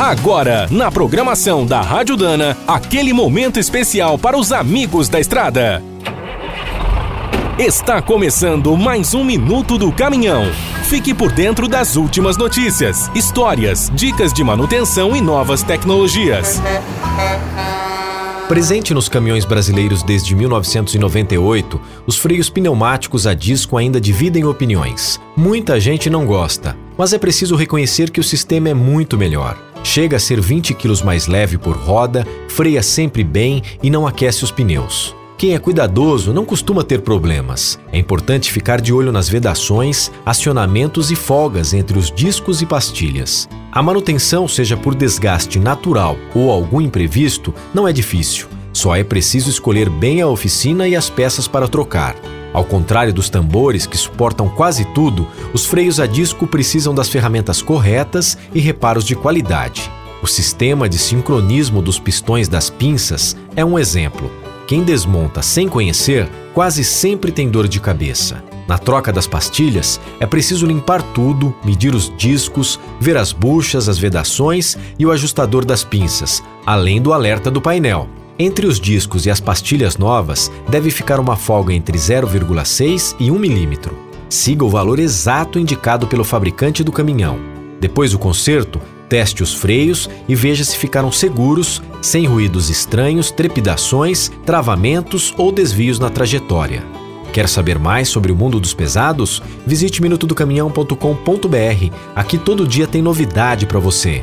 Agora, na programação da Rádio Dana, aquele momento especial para os amigos da estrada. Está começando mais um Minuto do Caminhão. Fique por dentro das últimas notícias, histórias, dicas de manutenção e novas tecnologias. Presente nos caminhões brasileiros desde 1998, os freios pneumáticos a disco ainda dividem opiniões. Muita gente não gosta, mas é preciso reconhecer que o sistema é muito melhor. Chega a ser 20 kg mais leve por roda, freia sempre bem e não aquece os pneus. Quem é cuidadoso não costuma ter problemas. É importante ficar de olho nas vedações, acionamentos e folgas entre os discos e pastilhas. A manutenção, seja por desgaste natural ou algum imprevisto, não é difícil. Só é preciso escolher bem a oficina e as peças para trocar. Ao contrário dos tambores, que suportam quase tudo, os freios a disco precisam das ferramentas corretas e reparos de qualidade. O sistema de sincronismo dos pistões das pinças é um exemplo. Quem desmonta sem conhecer quase sempre tem dor de cabeça. Na troca das pastilhas, é preciso limpar tudo, medir os discos, ver as buchas, as vedações e o ajustador das pinças, além do alerta do painel. Entre os discos e as pastilhas novas, deve ficar uma folga entre 0,6 e 1 milímetro. Siga o valor exato indicado pelo fabricante do caminhão. Depois do conserto, Teste os freios e veja se ficaram seguros, sem ruídos estranhos, trepidações, travamentos ou desvios na trajetória. Quer saber mais sobre o mundo dos pesados? Visite minutodocaminhão.com.br. Aqui todo dia tem novidade para você.